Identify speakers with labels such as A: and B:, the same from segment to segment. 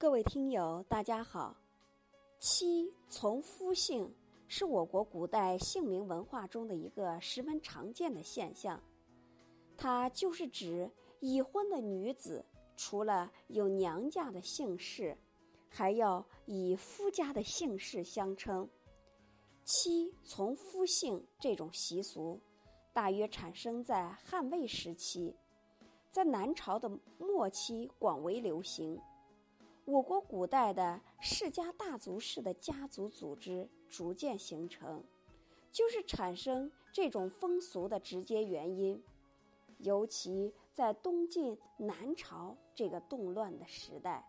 A: 各位听友，大家好。妻从夫姓是我国古代姓名文化中的一个十分常见的现象，它就是指已婚的女子除了有娘家的姓氏，还要以夫家的姓氏相称。妻从夫姓这种习俗，大约产生在汉魏时期，在南朝的末期广为流行。我国古代的世家大族式的家族组织逐渐形成，就是产生这种风俗的直接原因。尤其在东晋南朝这个动乱的时代，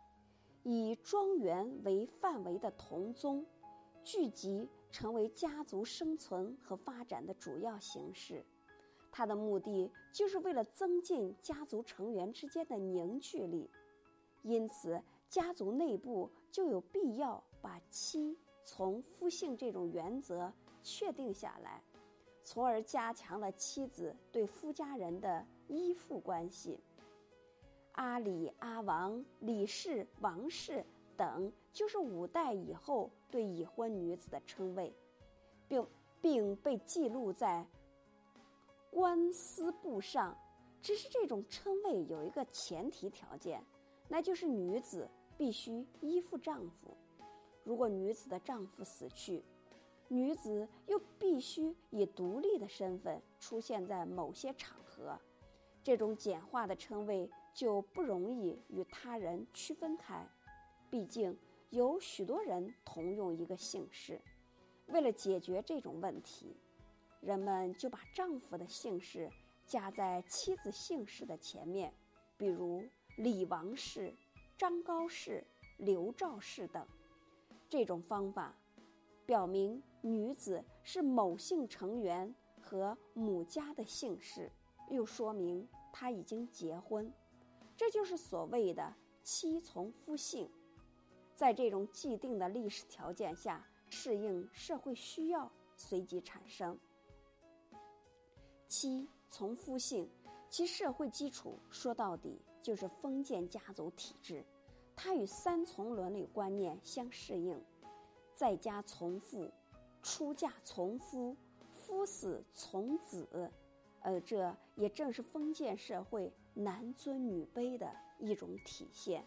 A: 以庄园为范围的同宗聚集，成为家族生存和发展的主要形式。它的目的就是为了增进家族成员之间的凝聚力，因此。家族内部就有必要把妻从夫姓这种原则确定下来，从而加强了妻子对夫家人的依附关系。阿里、阿王、李氏、王氏等，就是五代以后对已婚女子的称谓，并并被记录在官司簿上。只是这种称谓有一个前提条件，那就是女子。必须依附丈夫。如果女子的丈夫死去，女子又必须以独立的身份出现在某些场合，这种简化的称谓就不容易与他人区分开。毕竟有许多人同用一个姓氏，为了解决这种问题，人们就把丈夫的姓氏加在妻子姓氏的前面，比如李王氏。张高氏、刘赵氏等，这种方法表明女子是某姓成员和母家的姓氏，又说明她已经结婚，这就是所谓的妻从夫姓。在这种既定的历史条件下，适应社会需要，随即产生妻从夫姓。其社会基础说到底就是封建家族体制，它与三从伦理观念相适应，在家从父，出嫁从夫，夫死从子，而这也正是封建社会男尊女卑的一种体现。